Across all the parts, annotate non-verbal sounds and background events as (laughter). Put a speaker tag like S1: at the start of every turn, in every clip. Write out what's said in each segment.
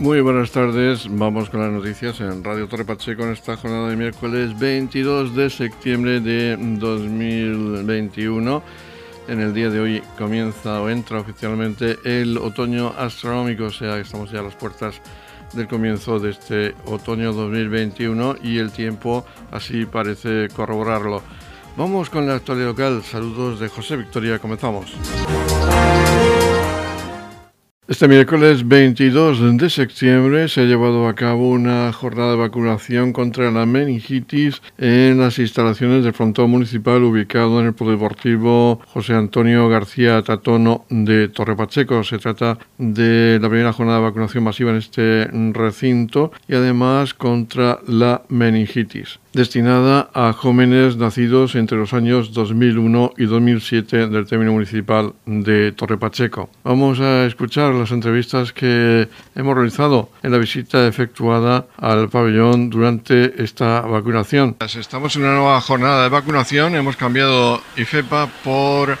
S1: Muy buenas tardes, vamos con las noticias en Radio Torre Pacheco en esta jornada de miércoles 22 de septiembre de 2021. En el día de hoy comienza o entra oficialmente el otoño astronómico, o sea, estamos ya a las puertas del comienzo de este otoño 2021 y el tiempo así parece corroborarlo. Vamos con la actualidad local. Saludos de José Victoria, comenzamos. Este miércoles 22 de septiembre se ha llevado a cabo una jornada de vacunación contra la meningitis en las instalaciones del frontón municipal ubicado en el Polideportivo José Antonio García Tatono de Torre Pacheco. Se trata de la primera jornada de vacunación masiva en este recinto y además contra la meningitis destinada a jóvenes nacidos entre los años 2001 y 2007 del término municipal de Torre Pacheco. Vamos a escuchar las entrevistas que hemos realizado en la visita efectuada al pabellón durante esta vacunación. Estamos en una nueva jornada de vacunación, hemos cambiado IFEPA por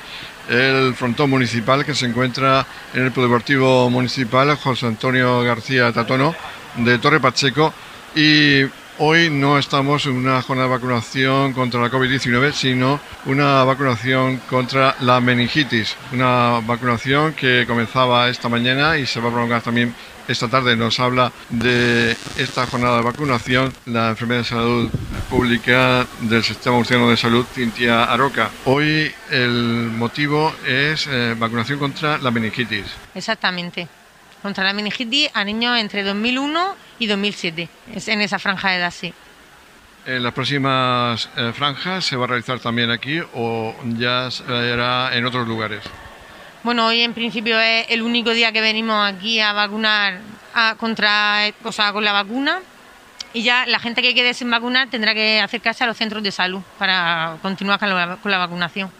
S1: el frontón municipal que se encuentra en el Deportivo Municipal José Antonio García Tatono de Torre Pacheco y Hoy no estamos en una jornada de vacunación contra la COVID-19, sino una vacunación contra la meningitis, una vacunación que comenzaba esta mañana y se va a prolongar también esta tarde. Nos habla de esta jornada de vacunación la enfermera de salud pública del Sistema Murciano de Salud, Cintia Aroca. Hoy el motivo es eh, vacunación contra la meningitis.
S2: Exactamente contra la meningitis a niños entre 2001 y 2007, es en esa franja de edad, sí.
S1: ¿En las próximas eh, franjas se va a realizar también aquí o ya será en otros lugares?
S2: Bueno, hoy en principio es el único día que venimos aquí a vacunar contra, o sea, con la vacuna y ya la gente que quede sin vacunar tendrá que acercarse a los centros de salud para continuar con la, con la vacunación.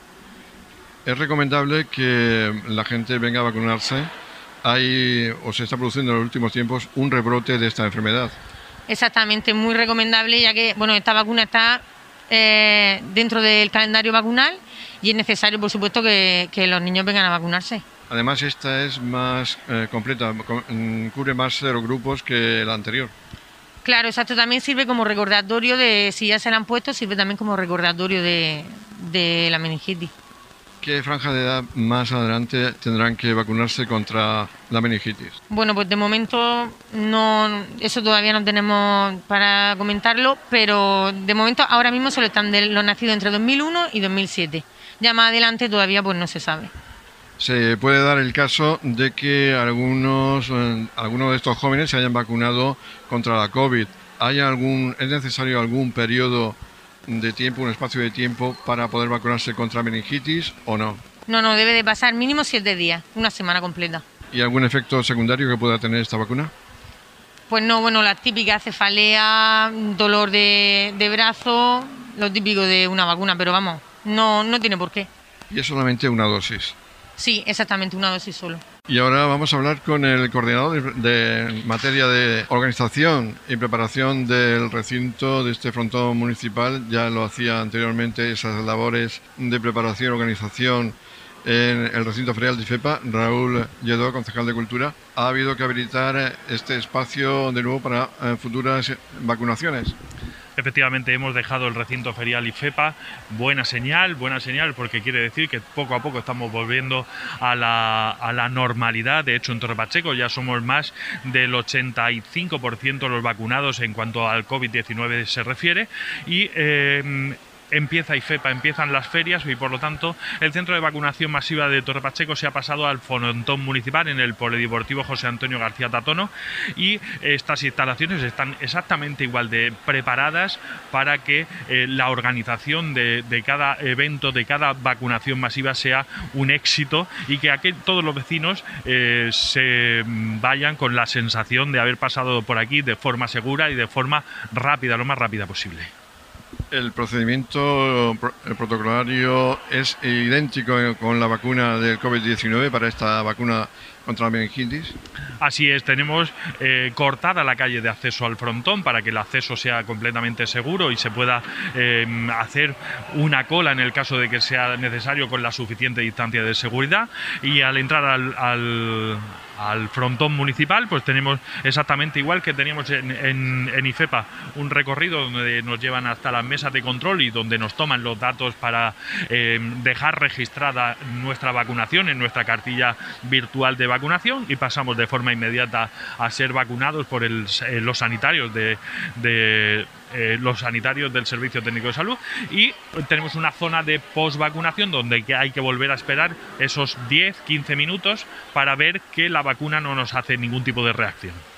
S1: ¿Es recomendable que la gente venga a vacunarse hay o se está produciendo en los últimos tiempos un rebrote de esta enfermedad.
S2: Exactamente, muy recomendable ya que bueno esta vacuna está eh, dentro del calendario vacunal y es necesario, por supuesto, que, los niños vengan a vacunarse.
S1: Además, esta es más eh, completa, mm, cubre más cero grupos que la anterior.
S2: Claro, exacto. También sirve como recordatorio de, si ya se la han puesto, sirve también como recordatorio de, de la meningitis.
S1: ¿Qué franja de edad más adelante tendrán que vacunarse contra la meningitis?
S2: Bueno, pues de momento no, eso todavía no tenemos para comentarlo, pero de momento ahora mismo solo están de los nacidos entre 2001 y 2007. Ya más adelante todavía pues no se sabe.
S1: Se puede dar el caso de que algunos, eh, algunos de estos jóvenes se hayan vacunado contra la COVID. ¿Hay algún, ¿Es necesario algún periodo de tiempo, un espacio de tiempo para poder vacunarse contra meningitis o no?
S2: No, no, debe de pasar mínimo siete días, una semana completa.
S1: ¿Y algún efecto secundario que pueda tener esta vacuna?
S2: Pues no, bueno, la típica cefalea, dolor de, de brazo, lo típico de una vacuna, pero vamos, no, no tiene por qué.
S1: ¿Y es solamente una dosis?
S2: Sí, exactamente, una dosis solo.
S1: Y ahora vamos a hablar con el coordinador de, materia de organización y preparación del recinto de este frontón municipal. Ya lo hacía anteriormente esas labores de preparación y organización en el recinto ferial de IFEPA, Raúl Lledó, concejal de Cultura. Ha habido que habilitar este espacio de nuevo para eh, futuras vacunaciones.
S3: Efectivamente, hemos dejado el recinto ferial IFEPA. Buena señal, buena señal, porque quiere decir que poco a poco estamos volviendo a la, normalidad. De hecho, en Torre Pacheco ya somos más del 85% los vacunados en cuanto al COVID-19 se refiere. Y. Eh, empieza IFEPA, empiezan las ferias y por lo tanto el centro de vacunación masiva de Torre Pacheco se ha pasado al frontón municipal en el Polideportivo José Antonio García Tatono y estas instalaciones están exactamente igual de preparadas para que eh, la organización de, cada evento, de cada vacunación masiva sea un éxito y que todos los vecinos eh, se vayan con la sensación de haber pasado por aquí de forma segura y de forma rápida, lo más rápida posible.
S1: El procedimiento protocolario es idéntico con la vacuna del COVID-19 para esta vacuna contra la meningitis.
S3: Así es, tenemos eh, cortada la calle de acceso al frontón para que el acceso sea completamente seguro y se pueda eh, hacer una cola en el caso de que sea necesario con la suficiente distancia de seguridad. Y al entrar al frontón municipal, pues tenemos exactamente igual que teníamos en, en, IFEPA, un recorrido donde nos llevan hasta las mesas de control y donde nos toman los datos para eh, dejar registrada nuestra vacunación en nuestra cartilla virtual de vacunación y pasamos de forma inmediata a ser vacunados por eh, los sanitarios de eh, los sanitarios del Servicio Técnico de Salud. Y tenemos una zona de post-vacunación donde hay que volver a esperar esos 10-15 minutos para ver que la vacuna no nos hace ningún tipo de reacción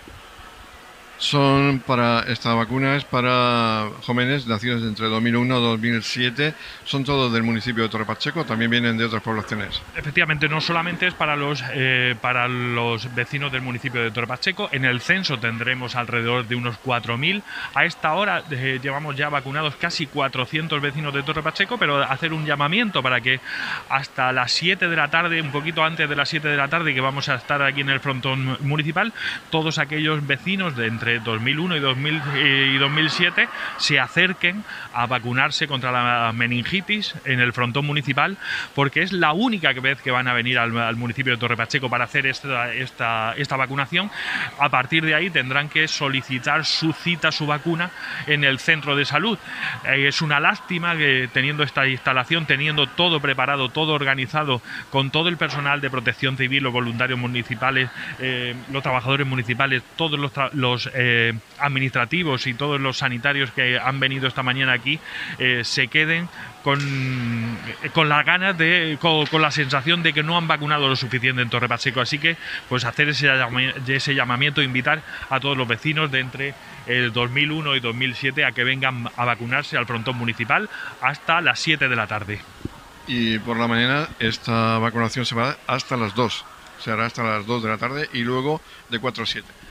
S1: son para esta vacuna es para jóvenes nacidos entre 2001 y 2007. Son todos del municipio de Torre Pacheco, también vienen de otras poblaciones.
S3: Efectivamente, no solamente es para los eh, para los vecinos del municipio de Torre Pacheco. En el censo tendremos alrededor de unos 4.000. A esta hora eh, llevamos ya vacunados casi 400 vecinos de Torre Pacheco, pero hacer un llamamiento para que hasta las 7 de la tarde, un poquito antes de las 7 de la tarde, que vamos a estar aquí en el frontón municipal, todos aquellos vecinos de entre 2001 y, 2007 se acerquen a vacunarse contra la meningitis en el frontón municipal, porque es la única vez que van a venir al, municipio de Torre Pacheco para hacer esta, esta, vacunación. A partir de ahí tendrán que solicitar su cita, su vacuna en el centro de salud. Eh, es una lástima que teniendo esta instalación, teniendo todo preparado, todo organizado, con todo el personal de protección civil, los voluntarios municipales, eh, los trabajadores municipales, todos los eh, administrativos y todos los sanitarios que han venido esta mañana aquí eh, se queden con, con las ganas de, con, la sensación de que no han vacunado lo suficiente en Torre Pacheco. Así que, pues hacer ese, ese llamamiento, invitar a todos los vecinos de entre el 2001 y 2007 a que vengan a vacunarse al frontón municipal hasta las 7 de la tarde.
S1: Y por la mañana esta vacunación se va hasta las 2. Se hará hasta las 2 de la tarde y luego de 4 a 7.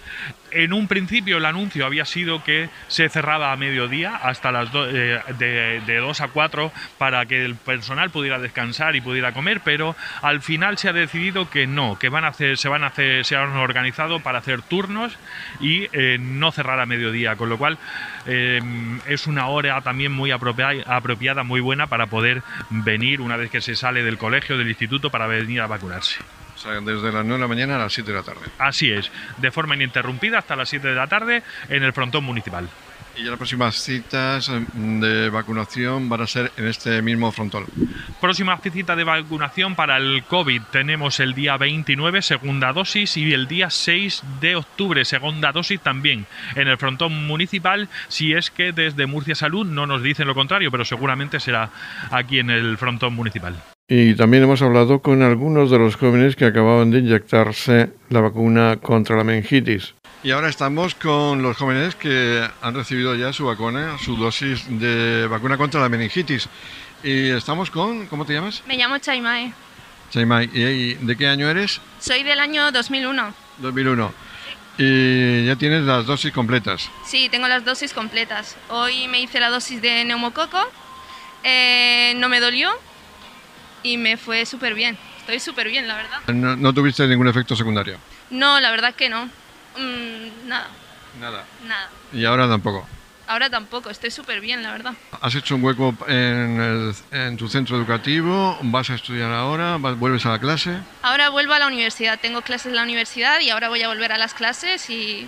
S3: En un principio el anuncio había sido que se cerraba a mediodía hasta las eh, de, de 2 a 4 para que el personal pudiera descansar y pudiera comer, pero al final se ha decidido que no, que van a hacer, se van a hacer, se han organizado para hacer turnos y eh, no cerrar a mediodía, con lo cual eh, es una hora también muy apropiada, muy buena para poder venir una vez que se sale del colegio, del instituto, para venir a vacunarse
S1: desde las 9 de la mañana a las 7 de la tarde.
S3: Así es, de forma ininterrumpida hasta las 7 de la tarde en el frontón municipal.
S1: Y las próximas citas mm, de vacunación van a ser en este mismo frontón.
S3: Próxima cita de vacunación para el COVID tenemos el día 29, segunda dosis, y el día 6 de octubre, segunda dosis también en el frontón municipal, si es que desde Murcia Salud no nos dicen lo contrario, pero seguramente será aquí en el frontón municipal.
S1: Y también hemos hablado con algunos de los jóvenes que acababan de inyectarse la vacuna contra la meningitis. Y ahora estamos con los jóvenes que han recibido ya su vacuna, su dosis de vacuna contra la meningitis. Y estamos con, ¿cómo te llamas?
S4: Me llamo Chaimai.
S1: Chaimai, ¿y de qué año eres?
S4: Soy del año 2001.
S1: 2001. ¿Y ya tienes las dosis completas?
S4: Sí, tengo las dosis completas. Hoy me hice la dosis de neumococo, eh, no me dolió, y me fue súper bien. Estoy súper bien, la verdad.
S1: ¿No, tuviste ningún efecto secundario?
S4: No, la verdad que no. Mm, nada.
S1: Nada.
S4: Nada.
S1: ¿Y ahora tampoco?
S4: Ahora tampoco, estoy súper bien, la verdad.
S1: ¿Has hecho un hueco en, en, tu centro educativo? ¿Vas a estudiar ahora? ¿Vuelves a la clase?
S4: Ahora vuelvo a la universidad. Tengo clases en la universidad y ahora voy a volver a las clases y,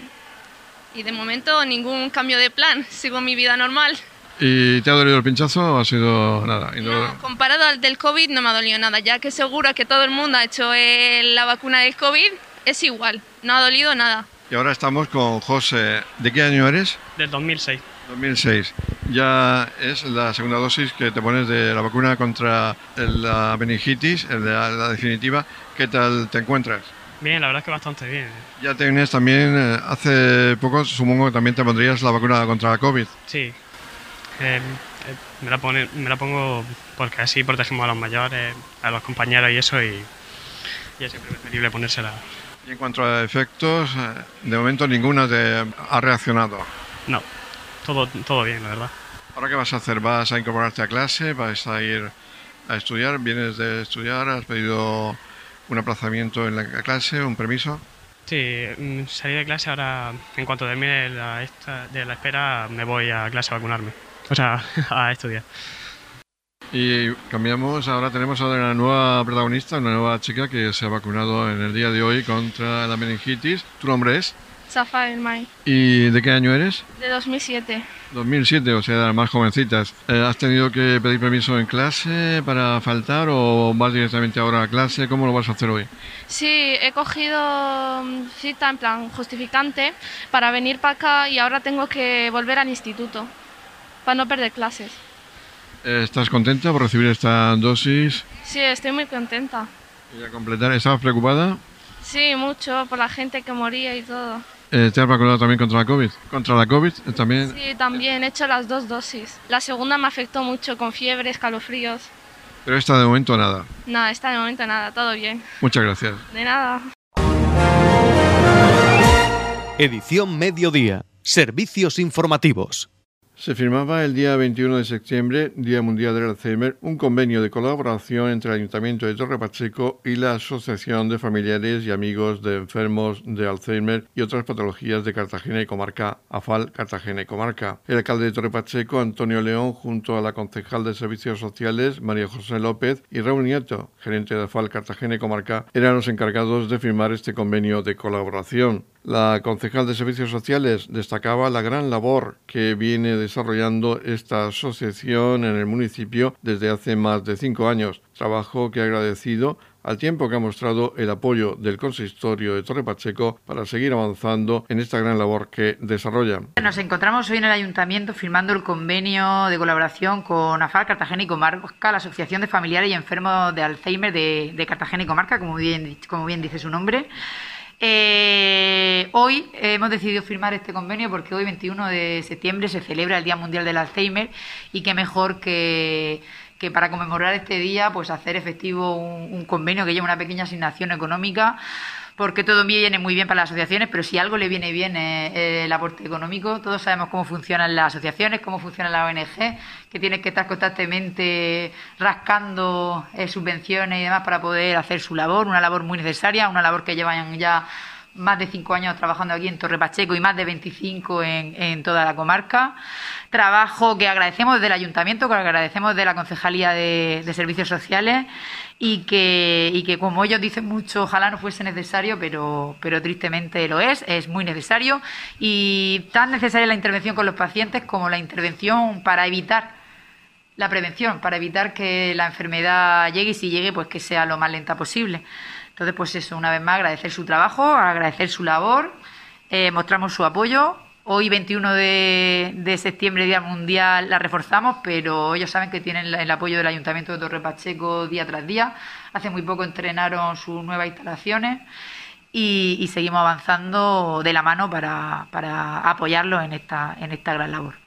S4: y de momento ningún cambio de plan. (laughs) Sigo mi vida normal.
S1: ¿Y te ha dolido el pinchazo o ha sido nada?
S4: No, comparado al del COVID no me ha dolido nada, ya que seguro que todo el mundo ha hecho eh, la vacuna del COVID, es igual, no ha dolido nada.
S1: Y ahora estamos con José. ¿De qué año eres?
S5: Del 2006.
S1: 2006. Ya es la segunda dosis que te pones de la vacuna contra la meningitis, la, la definitiva. ¿Qué tal te encuentras?
S5: Bien, la verdad es que bastante bien.
S1: Ya tienes también, eh, hace poco supongo que también te pondrías la vacuna contra la COVID.
S5: Sí, eh, me, la pone, me la pongo porque así protegemos a los mayores, a los compañeros y eso, y, es siempre preferible ponérsela.
S1: Y en cuanto a efectos, eh, de momento ninguna te ha reaccionado.
S5: No, todo, todo bien, la verdad.
S1: ¿Ahora qué vas a hacer? ¿Vas a incorporarte a clase? ¿Vas a ir a estudiar? ¿Vienes de estudiar? ¿Has pedido un aplazamiento en la clase, un permiso?
S5: Sí, mm, salí de clase ahora, en cuanto termine la, esta, de la espera, me voy a clase a vacunarme o sea, (laughs) a estudiar.
S1: Y cambiamos, ahora tenemos a una nueva protagonista, una nueva chica que se ha vacunado en el día de hoy contra la meningitis. ¿Tu nombre es?
S4: Zafael May,
S1: ¿Y de qué año eres?
S4: de 2007.
S1: 2007, o sea, más jovencitas. Eh, ¿Has tenido que pedir permiso en clase para faltar o vas directamente ahora a clase? ¿Cómo lo vas a hacer hoy?
S4: Sí, he cogido mm, cita en plan justificante para venir para acá y ahora tengo que volver al instituto para no perder clases.
S1: Eh, ¿Estás contenta por recibir esta dosis
S4: Sí, estoy muy contenta.
S1: y a completar? ¿Estabas preocupada?
S4: Sí, mucho por la gente que moría y todo.
S1: Eh, ¿Te has vacunado también contra la COVID? ¿Contra la COVID eh, también?
S4: Sí, también he hecho las dos dosis. La segunda me afectó mucho con fiebre, escalofríos.
S1: Pero esta de momento nada.
S4: Nada, está de momento nada, todo bien.
S1: Muchas gracias.
S4: De nada.
S6: Edición Mediodía. Servicios informativos.
S1: Se firmaba el día 21 de septiembre, Día Mundial del Alzheimer, un convenio de colaboración entre el Ayuntamiento de Torre Pacheco y la Asociación de Familiares y Amigos de Enfermos de Alzheimer y otras patologías de Cartagena y Comarca, AFAL Cartagena y Comarca. El alcalde de Torre Pacheco, Antonio León, junto a la concejal de Servicios Sociales, María José López, y Raúl Nieto, gerente de AFAL Cartagena y Comarca, eran los encargados de firmar este convenio de colaboración. La concejal de Servicios Sociales destacaba la gran labor que viene desarrollando esta asociación en el municipio desde hace más de cinco años, trabajo que ha agradecido al tiempo que ha mostrado el apoyo del consistorio de Torre Pacheco para seguir avanzando en esta gran labor que desarrollan.
S7: Nos encontramos hoy en el ayuntamiento firmando el convenio de colaboración con AFAL Cartagena y Comarca, la Asociación de Familiares y Enfermos de Alzheimer de, de Cartagena y Comarca, como bien, como bien dice su nombre. Eh, hoy hemos decidido firmar este convenio porque hoy, 21 de septiembre, se celebra el Día Mundial del Alzheimer y qué mejor que, para conmemorar este día, pues hacer efectivo un, un convenio que lleva una pequeña asignación económica porque todo viene muy bien para las asociaciones, pero si algo le viene bien el aporte económico. Todos sabemos cómo funcionan las asociaciones, cómo funcionan las ONG, que tienes que estar constantemente rascando eh, subvenciones y demás para poder hacer su labor, una labor muy necesaria, una labor que llevan ya más de cinco años trabajando aquí en Torre Pacheco y más de 25 en, toda la comarca. Trabajo que agradecemos desde el ayuntamiento, que agradecemos de la Concejalía de Servicios Sociales y que, y que, como ellos dicen mucho, ojalá no fuese necesario, pero, pero tristemente lo es, es muy necesario y tan necesaria la intervención con los pacientes como la intervención para evitar la prevención, para evitar que la enfermedad llegue y si llegue, pues que sea lo más lenta posible. Entonces, pues eso, una vez más, agradecer su trabajo, agradecer su labor, eh, mostramos su apoyo. Hoy, 21 de, septiembre, Día Mundial, la reforzamos, pero ellos saben que tienen el apoyo del Ayuntamiento de Torre Pacheco día tras día. Hace muy poco entrenaron sus nuevas instalaciones y, y seguimos avanzando de la mano para, para apoyarlos en esta, en esta gran labor.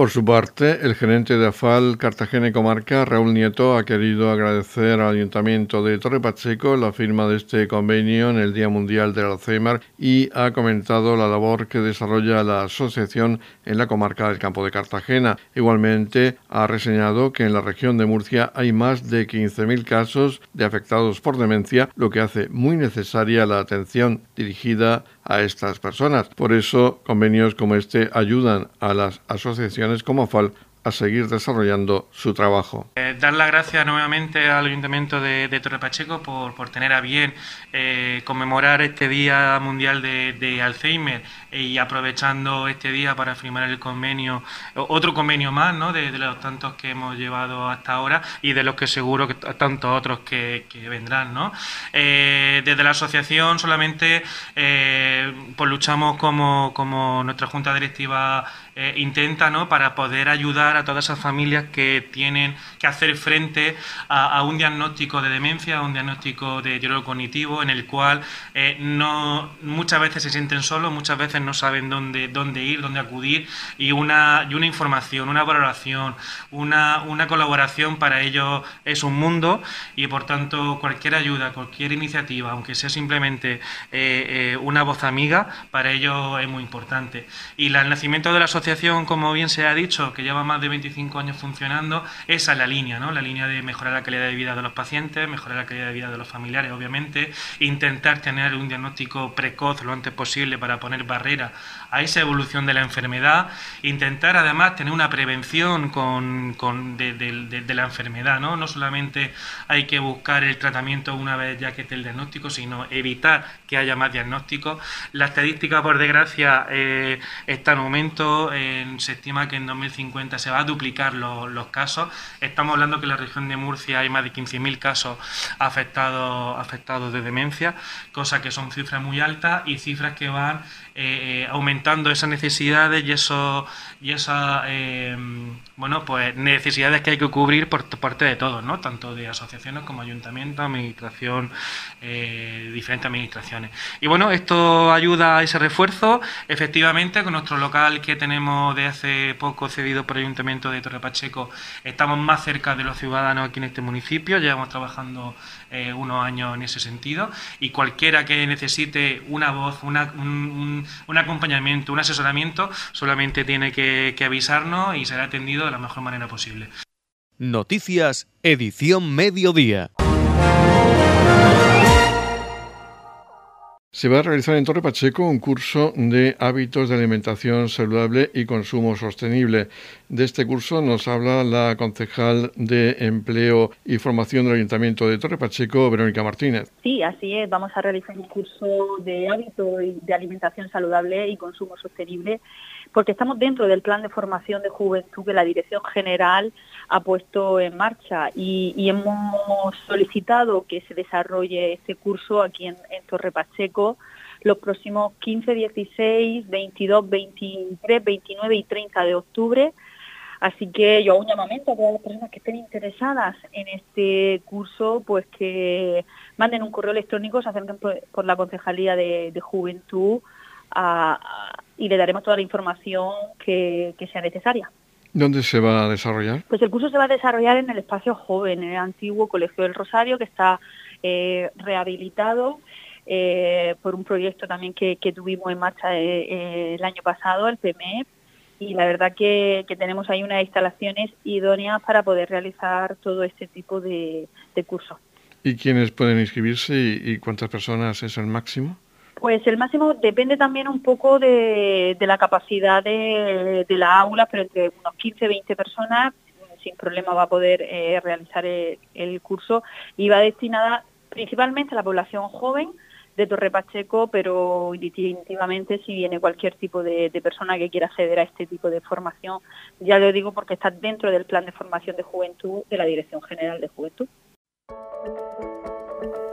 S1: Por su parte, el gerente de AFAL Cartagena y Comarca, Raúl Nieto, ha querido agradecer al Ayuntamiento de Torre Pacheco la firma de este convenio en el Día Mundial del Alzheimer y ha comentado la labor que desarrolla la asociación en la comarca del Campo de Cartagena. Igualmente, ha reseñado que en la región de Murcia hay más de 15.000 casos de afectados por demencia, lo que hace muy necesaria la atención dirigida a estas personas. Por eso, convenios como este ayudan a las asociaciones como AFAL a seguir desarrollando su trabajo.
S8: Eh, dar las gracias nuevamente al Ayuntamiento de, de Torre Pacheco por, por, tener a bien eh, conmemorar este Día Mundial de, Alzheimer y aprovechando este día para firmar el convenio, otro convenio más ¿no? de, de, los tantos que hemos llevado hasta ahora y de los que seguro que tantos otros que, que vendrán. ¿no? Eh, desde la asociación solamente pues luchamos como, como nuestra Junta Directiva eh, intenta ¿no? para poder ayudar a todas esas familias que tienen que hacer frente a, a un diagnóstico de demencia, a un diagnóstico de deterioro cognitivo en el cual eh, no, muchas veces se sienten solos, muchas veces no saben dónde, dónde ir, dónde acudir y una, y una información, una valoración, una, una colaboración para ellos es un mundo y por tanto cualquier ayuda, cualquier iniciativa, aunque sea simplemente eh, una voz amiga, para ellos es muy importante. Y la, el nacimiento de la asociación asociación, como bien se ha dicho, que lleva más de 25 años funcionando, esa es la línea, ¿no? La línea de mejorar la calidad de vida de los pacientes, mejorar la calidad de vida de los familiares, obviamente, intentar tener un diagnóstico precoz lo antes posible para poner barrera a esa evolución de la enfermedad, intentar además tener una prevención con, de, la enfermedad, ¿no? No solamente hay que buscar el tratamiento una vez ya que esté el diagnóstico, sino evitar que haya más diagnósticos. La estadística, por desgracia, eh, está en aumento, se estima que en 2050 se va a duplicar los casos. Estamos hablando que en la región de Murcia hay más de 15.000 casos afectados, de demencia, cosa que son cifras muy altas y cifras que van eh, aumentando esas necesidades y eso y esas eh, bueno pues necesidades que hay que cubrir por parte de todos no tanto de asociaciones como ayuntamientos administración eh, diferentes administraciones. Y bueno esto ayuda a ese refuerzo. Efectivamente con nuestro local que tenemos de hace poco cedido por el ayuntamiento de Torre Pacheco estamos más cerca de los ciudadanos aquí en este municipio. Llevamos trabajando eh, unos años en ese sentido y cualquiera que necesite una voz, un, acompañamiento, un asesoramiento, solamente tiene que, que avisarnos y será atendido de la mejor manera posible.
S6: Noticias, edición mediodía.
S1: Se va a realizar en Torre Pacheco un curso de hábitos de alimentación saludable y consumo sostenible. De este curso nos habla la concejal de Empleo y Formación del Ayuntamiento de Torre Pacheco, Verónica Martínez.
S9: Sí, así es. Vamos a realizar un curso de hábitos de alimentación saludable y consumo sostenible porque estamos dentro del plan de formación de juventud que la Dirección General ha puesto en marcha y, hemos solicitado que se desarrolle este curso aquí en, Torre Pacheco los próximos 15, 16, 22, 23, 29 y 30 de octubre. Así que yo hago un llamamiento a todas las personas que estén interesadas en este curso, pues que manden un correo electrónico, se acerquen por, la Concejalía de, Juventud y le daremos toda la información que sea necesaria.
S1: ¿Dónde se va a desarrollar?
S9: Pues el curso se va a desarrollar en el espacio joven, en el antiguo Colegio del Rosario, que está eh, rehabilitado eh, por un proyecto también que, tuvimos en marcha eh, el año pasado, el PME, y la verdad que, tenemos ahí unas instalaciones idóneas para poder realizar todo este tipo de, cursos.
S1: ¿Y quiénes pueden inscribirse y cuántas personas es el máximo?
S9: Pues el máximo depende también un poco de, la capacidad de, la aula, pero entre unos 15 20 personas sin problema va a poder eh, realizar el, curso y va destinada principalmente a la población joven de Torre Pacheco, pero definitivamente si viene cualquier tipo de, de, persona que quiera acceder a este tipo de formación, ya lo digo porque está dentro del plan de formación de juventud de la Dirección General de Juventud.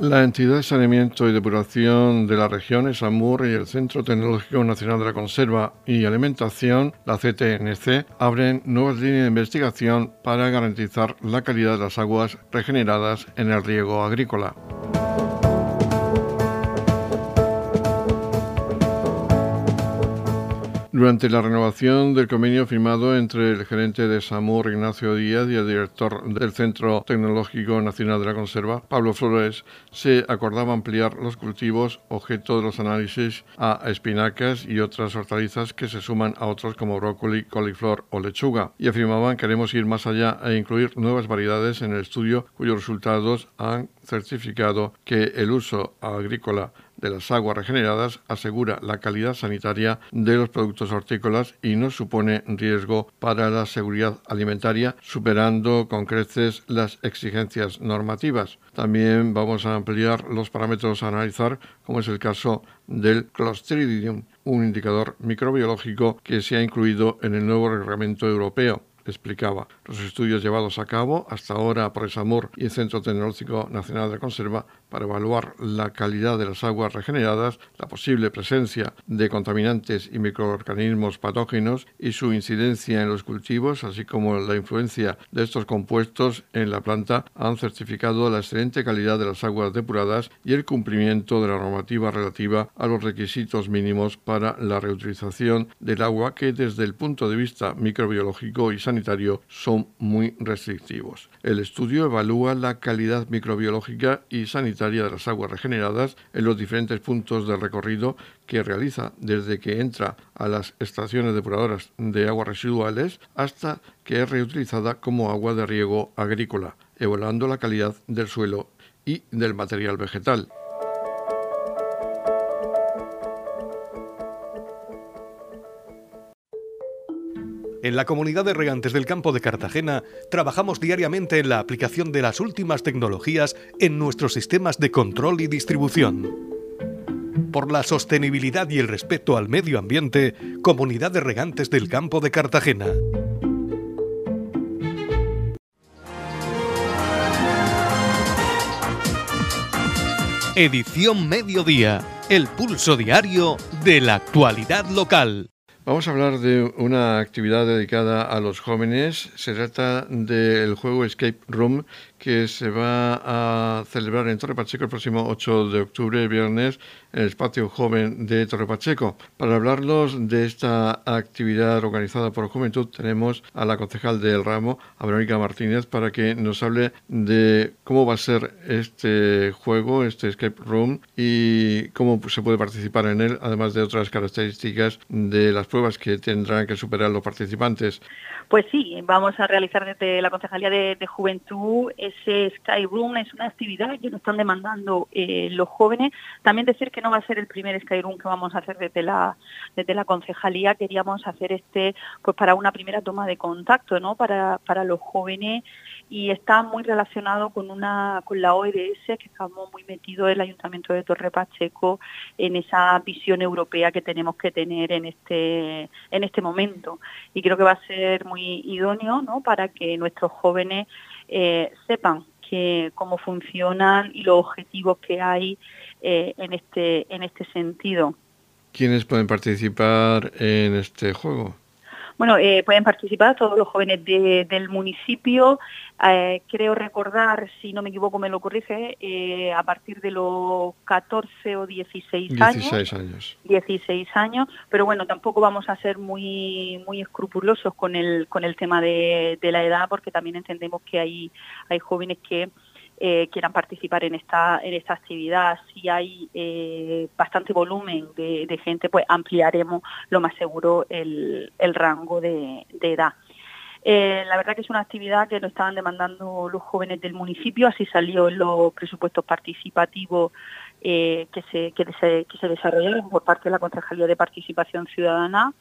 S1: La entidad de saneamiento y depuración de la región, ESAMUR, y el Centro Tecnológico Nacional de la Conserva y Alimentación, la CTNC, abren nuevas líneas de investigación para garantizar la calidad de las aguas regeneradas en el riego agrícola. Durante la renovación del convenio firmado entre el gerente de SAMUR, Ignacio Díaz, y el director del Centro Tecnológico Nacional de la Conserva, Pablo Flores, se acordaba ampliar los cultivos objeto de los análisis a espinacas y otras hortalizas que se suman a otros como brócoli, coliflor o lechuga, y afirmaban que queremos ir más allá e incluir nuevas variedades en el estudio cuyos resultados han certificado que el uso agrícola de las aguas regeneradas asegura la calidad sanitaria de los productos hortícolas y no supone riesgo para la seguridad alimentaria, superando con creces las exigencias normativas. También vamos a ampliar los parámetros a analizar, como es el caso del Clostridium, un indicador microbiológico que se ha incluido en el nuevo reglamento europeo. explicaba. Los estudios llevados a cabo hasta ahora por ESAMUR y el Centro Tecnológico Nacional de Conserva para evaluar la calidad de las aguas regeneradas, la posible presencia de contaminantes y microorganismos patógenos y su incidencia en los cultivos, así como la influencia de estos compuestos en la planta, han certificado la excelente calidad de las aguas depuradas y el cumplimiento de la normativa relativa a los requisitos mínimos para la reutilización del agua que desde el punto de vista microbiológico y sanitario son muy restrictivos. El estudio evalúa la calidad microbiológica y sanitaria de las aguas regeneradas en los diferentes puntos del recorrido que realiza desde que entra a las estaciones depuradoras de aguas residuales hasta que es reutilizada como agua de riego agrícola, evaluando la calidad del suelo y del material vegetal.
S6: En la comunidad de regantes del campo de Cartagena trabajamos diariamente en la aplicación de las últimas tecnologías en nuestros sistemas de control y distribución. Por la sostenibilidad y el respeto al medio ambiente, Comunidad de Regantes del Campo de Cartagena. Edición Mediodía, el pulso diario de la actualidad local.
S1: Vamos a hablar de una actividad dedicada a los jóvenes. Se trata del juego Escape Room que se va a celebrar en Torre Pacheco el próximo 8 de octubre, viernes, en el espacio joven de Torre Pacheco. Para hablarnos de esta actividad organizada por Juventud, tenemos a la concejal del ramo, a Verónica Martínez, para que nos hable de cómo va a ser este juego, este escape room, y cómo se puede participar en él, además de otras características de las pruebas que tendrán que superar los participantes.
S9: Pues sí, vamos a realizar desde la Concejalía de, Juventud ese Sky Room, es una actividad que nos están demandando eh, los jóvenes. También decir que no va a ser el primer Sky Room que vamos a hacer desde la, desde la Concejalía, queríamos hacer este pues para una primera toma de contacto, ¿no? Para, para los jóvenes y está muy relacionado con una con la OEDS que estamos muy metidos el Ayuntamiento de Torre Pacheco en esa visión europea que tenemos que tener en este en este momento y creo que va a ser muy idóneo ¿no? para que nuestros jóvenes eh, sepan que cómo funcionan y los objetivos que hay eh, en este en este sentido.
S1: ¿Quiénes pueden participar en este juego?
S9: Bueno, eh, pueden participar todos los jóvenes del municipio. Eh, creo recordar, si no me equivoco, me lo corrige, eh, a partir de los 14 o 16
S1: años. 16 años.
S9: 16 años. Pero bueno, tampoco vamos a ser muy muy escrupulosos con el con el tema de, de la edad, porque también entendemos que hay hay jóvenes que eh, quieran participar en esta, en esta actividad. Si hay eh, bastante volumen de, gente, pues ampliaremos lo más seguro el, rango de, edad. Eh, la verdad que es una actividad que nos estaban demandando los jóvenes del municipio, así salió en los presupuestos participativos que, se, que, se, que se desarrollaron por parte de la Concejalía de Participación Ciudadana.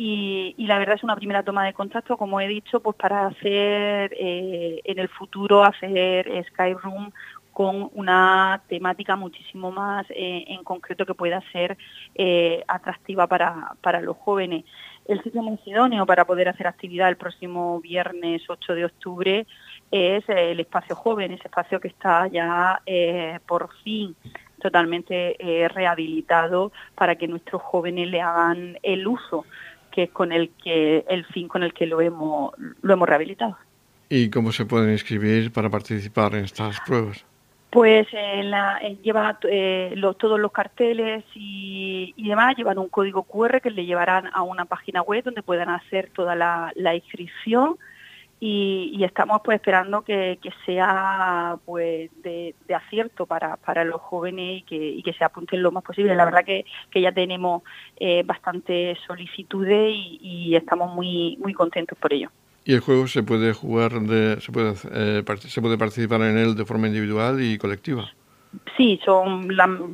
S9: Y, la verdad es una primera toma de contacto, como he dicho, pues para hacer eh, en el futuro, hacer Skyroom con una temática muchísimo más eh, en concreto que pueda ser eh, atractiva para, para, los jóvenes. El sitio más idóneo para poder hacer actividad el próximo viernes 8 de octubre es el espacio joven, ese espacio que está ya por fin totalmente rehabilitado para que nuestros jóvenes le hagan el uso que es con el que el fin con el que lo hemos lo hemos rehabilitado.
S1: ¿Y cómo se pueden inscribir para participar en estas pruebas?
S9: Pues en la, lleva eh, todos los carteles y, demás llevan un código QR que le llevarán a una página web donde puedan hacer toda la, la inscripción y, estamos pues esperando que, sea pues de, acierto para, para, los jóvenes y que, y que, se apunten lo más posible. La verdad que, que ya tenemos eh, bastantes solicitudes y, estamos muy muy contentos por ello.
S1: ¿Y el juego se puede jugar, de, se, puede, eh, se puede participar en él de forma individual y colectiva?
S9: Sí, son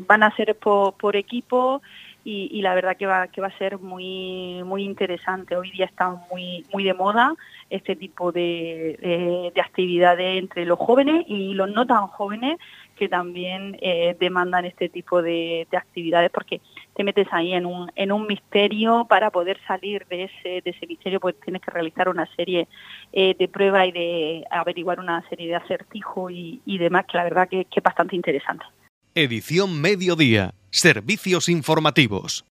S9: van a ser por, por equipo y, la verdad que va, que va a ser muy, muy interesante. Hoy día está muy, muy de moda este tipo de, de, actividades entre los jóvenes y los no tan jóvenes que también eh, demandan este tipo de, actividades porque te metes ahí en un, en un misterio para poder salir de ese, de ese misterio pues tienes que realizar una serie eh, de pruebas y de averiguar una serie de acertijos y, demás que la verdad que, que es bastante interesante.
S6: Edición Mediodía. Servicios informativos.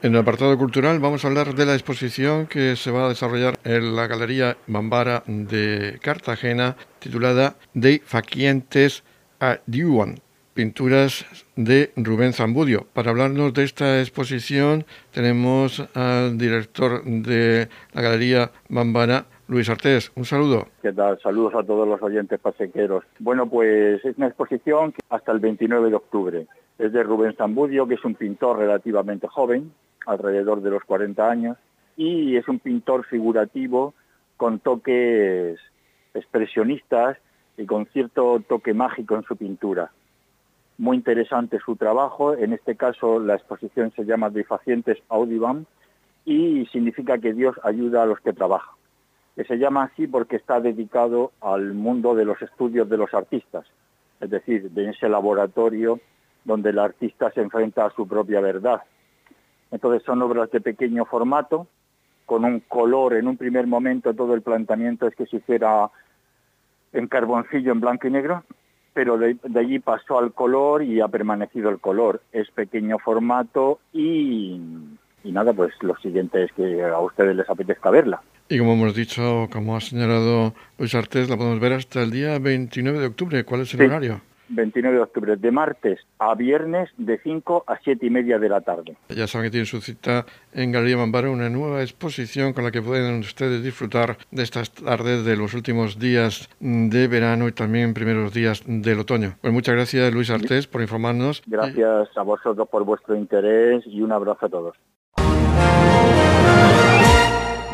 S1: En el apartado cultural vamos a hablar de la exposición que se va a desarrollar en la Galería Bambara de Cartagena, titulada De Faquientes a Diuan, pinturas de Rubén Zambudio. Para hablarnos de esta exposición tenemos al director de la Galería Bambara, Luis Artés, un saludo.
S10: ¿Qué tal? Saludos a todos los oyentes pasequeros. Bueno, pues es una exposición hasta el 29 de octubre. Es de Rubén Zambudio, que es un pintor relativamente joven, alrededor de los 40 años, y es un pintor figurativo con toques expresionistas y con cierto toque mágico en su pintura. Muy interesante su trabajo, en este caso la exposición se llama De Facientes Audibam y significa que Dios ayuda a los que trabajan que se llama así porque está dedicado al mundo de los estudios de los artistas, es decir, de ese laboratorio donde el artista se enfrenta a su propia verdad. Entonces son obras de pequeño formato, con un color, en un primer momento todo el planteamiento es que se hiciera en carboncillo en blanco y negro, pero de, allí pasó al color y ha permanecido el color. Es pequeño formato y, y nada, pues lo siguiente es que a ustedes les apetezca verla.
S1: Y como hemos dicho, como ha señalado Luis Artés, la podemos ver hasta el día 29 de octubre. ¿Cuál es el horario?
S10: 29 de octubre, de martes a viernes de 5 a 7 y media de la tarde.
S1: Ya saben que tienen su cita en Galería Mambara, una nueva exposición con la que pueden ustedes disfrutar de estas tardes de los últimos días de verano y también primeros días del otoño. Pues muchas gracias Luis Artés por informarnos.
S10: Gracias a vosotros por vuestro interés y un abrazo a todos.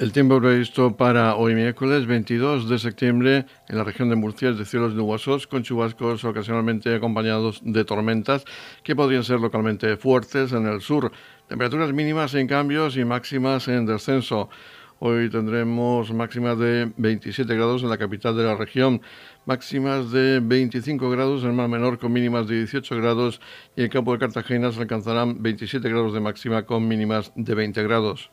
S1: El tiempo previsto para hoy miércoles 22 de septiembre en la región de Murcia es de cielos nubosos con chubascos ocasionalmente acompañados de tormentas que podrían ser localmente fuertes en el sur. Temperaturas mínimas en cambios y máximas en descenso. Hoy tendremos máximas de 27 grados en la capital de la región, máximas de 25 grados en el mar menor con mínimas de 18 grados y el campo de Cartagena se alcanzarán 27 grados de máxima con mínimas de 20 grados.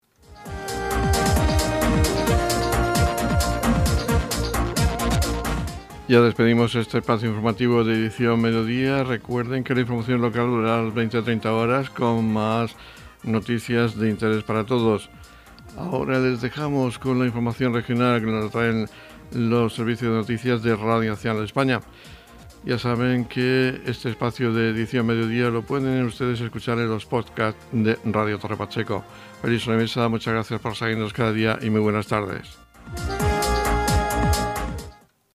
S1: Ya despedimos este espacio informativo de edición mediodía. Recuerden que la información local durará las 20 a 30 horas con más noticias de interés para todos. Ahora les dejamos con la información regional que nos traen los servicios de noticias de Radio Nacional de España. Ya saben que este espacio de edición mediodía lo pueden ustedes escuchar en los podcasts de Radio Torre Pacheco. Feliz mesa, muchas gracias por seguirnos cada día y muy buenas tardes.